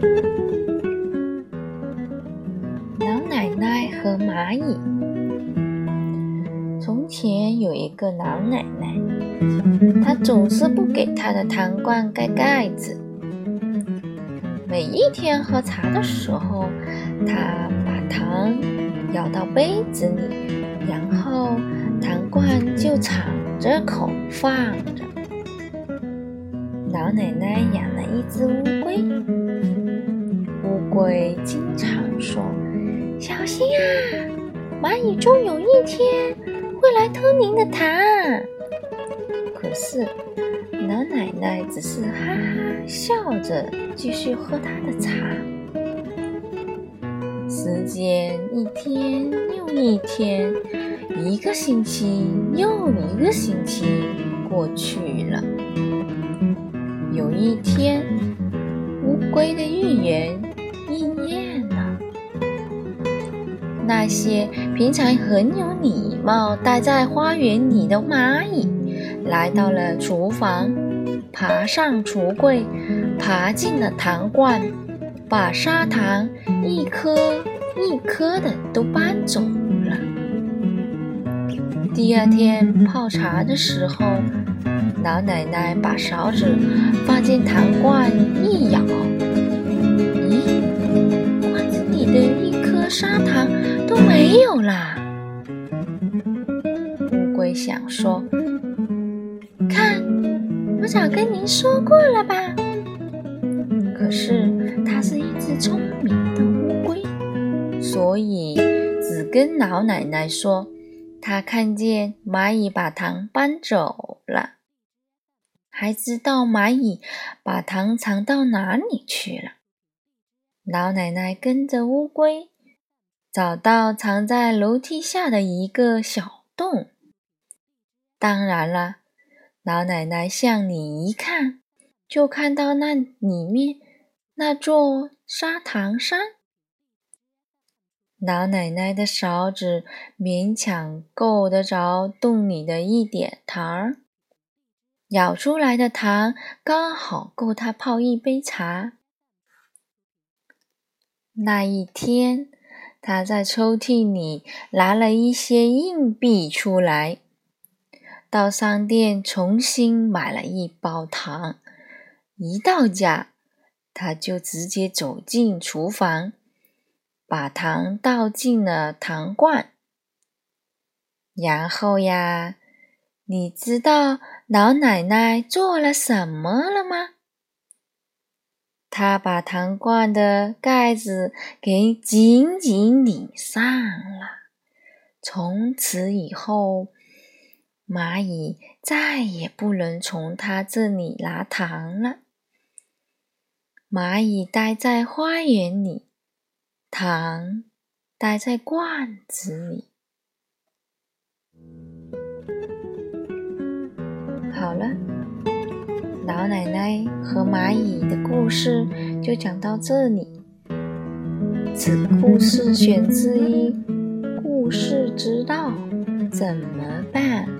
老奶奶和蚂蚁。从前有一个老奶奶，她总是不给她的糖罐盖盖子。每一天喝茶的时候，她把糖舀到杯子里，然后糖罐就敞着口放着。老奶奶养了一只乌龟，龟经常说：“小心啊，蚂蚁终有一天会来偷您的糖。”可是老奶奶只是哈哈笑着，继续喝她的茶。时间一天又一天，一个星期又一个星期过去了。有一天，乌龟的预言那些平常很有礼貌、待在花园里的蚂蚁，来到了厨房，爬上橱柜，爬进了糖罐，把砂糖一颗一颗的都搬走了。第二天泡茶的时候。老奶奶把勺子放进糖罐，一咬，咦，罐子里的一颗砂糖都没有啦。乌龟想说：“看，我早跟您说过了吧。”可是它是一只聪明的乌龟，所以只跟老奶奶说，它看见蚂蚁把糖搬走了。还知道蚂蚁把糖藏到哪里去了。老奶奶跟着乌龟，找到藏在楼梯下的一个小洞。当然了，老奶奶向里一看，就看到那里面那座砂糖山。老奶奶的勺子勉强够得着洞里的一点糖儿。舀出来的糖刚好够她泡一杯茶。那一天，他在抽屉里拿了一些硬币出来，到商店重新买了一包糖。一到家，他就直接走进厨房，把糖倒进了糖罐，然后呀。你知道老奶奶做了什么了吗？他把糖罐的盖子给紧紧拧上了。从此以后，蚂蚁再也不能从他这里拿糖了。蚂蚁待在花园里，糖待在罐子里。好了，老奶奶和蚂蚁的故事就讲到这里。此故事选自一故事之道怎么办？